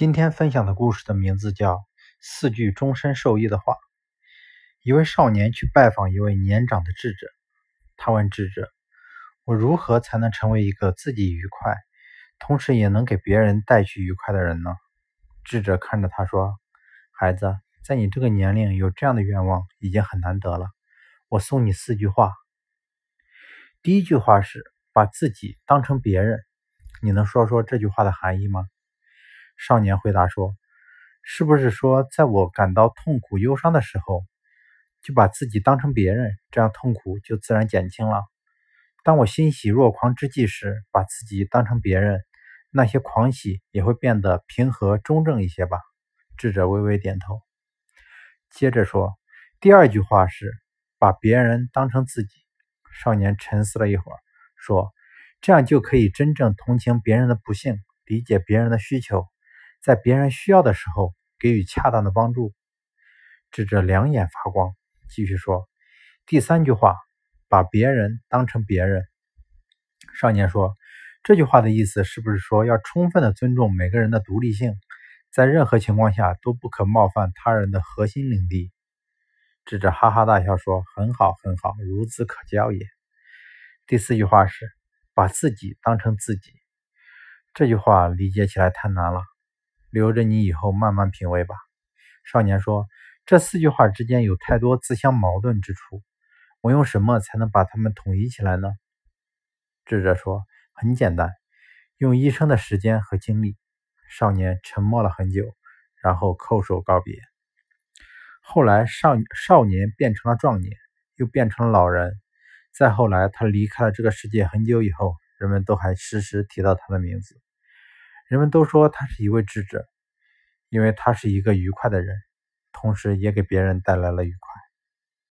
今天分享的故事的名字叫《四句终身受益的话》。一位少年去拜访一位年长的智者，他问智者：“我如何才能成为一个自己愉快，同时也能给别人带去愉快的人呢？”智者看着他说：“孩子，在你这个年龄有这样的愿望已经很难得了。我送你四句话。第一句话是把自己当成别人，你能说说这句话的含义吗？”少年回答说：“是不是说，在我感到痛苦、忧伤的时候，就把自己当成别人，这样痛苦就自然减轻了？当我欣喜若狂之际时，把自己当成别人，那些狂喜也会变得平和中正一些吧？”智者微微点头，接着说：“第二句话是把别人当成自己。”少年沉思了一会儿，说：“这样就可以真正同情别人的不幸，理解别人的需求。”在别人需要的时候给予恰当的帮助。智者两眼发光，继续说：“第三句话，把别人当成别人。”少年说：“这句话的意思是不是说要充分的尊重每个人的独立性，在任何情况下都不可冒犯他人的核心领地？”智者哈哈大笑说：“很好，很好，孺子可教也。”第四句话是把自己当成自己。这句话理解起来太难了。留着你以后慢慢品味吧。少年说：“这四句话之间有太多自相矛盾之处，我用什么才能把它们统一起来呢？”智者说：“很简单，用一生的时间和精力。”少年沉默了很久，然后叩首告别。后来，少少年变成了壮年，又变成了老人。再后来，他离开了这个世界很久以后，人们都还时时提到他的名字。人们都说他是一位智者，因为他是一个愉快的人，同时也给别人带来了愉快。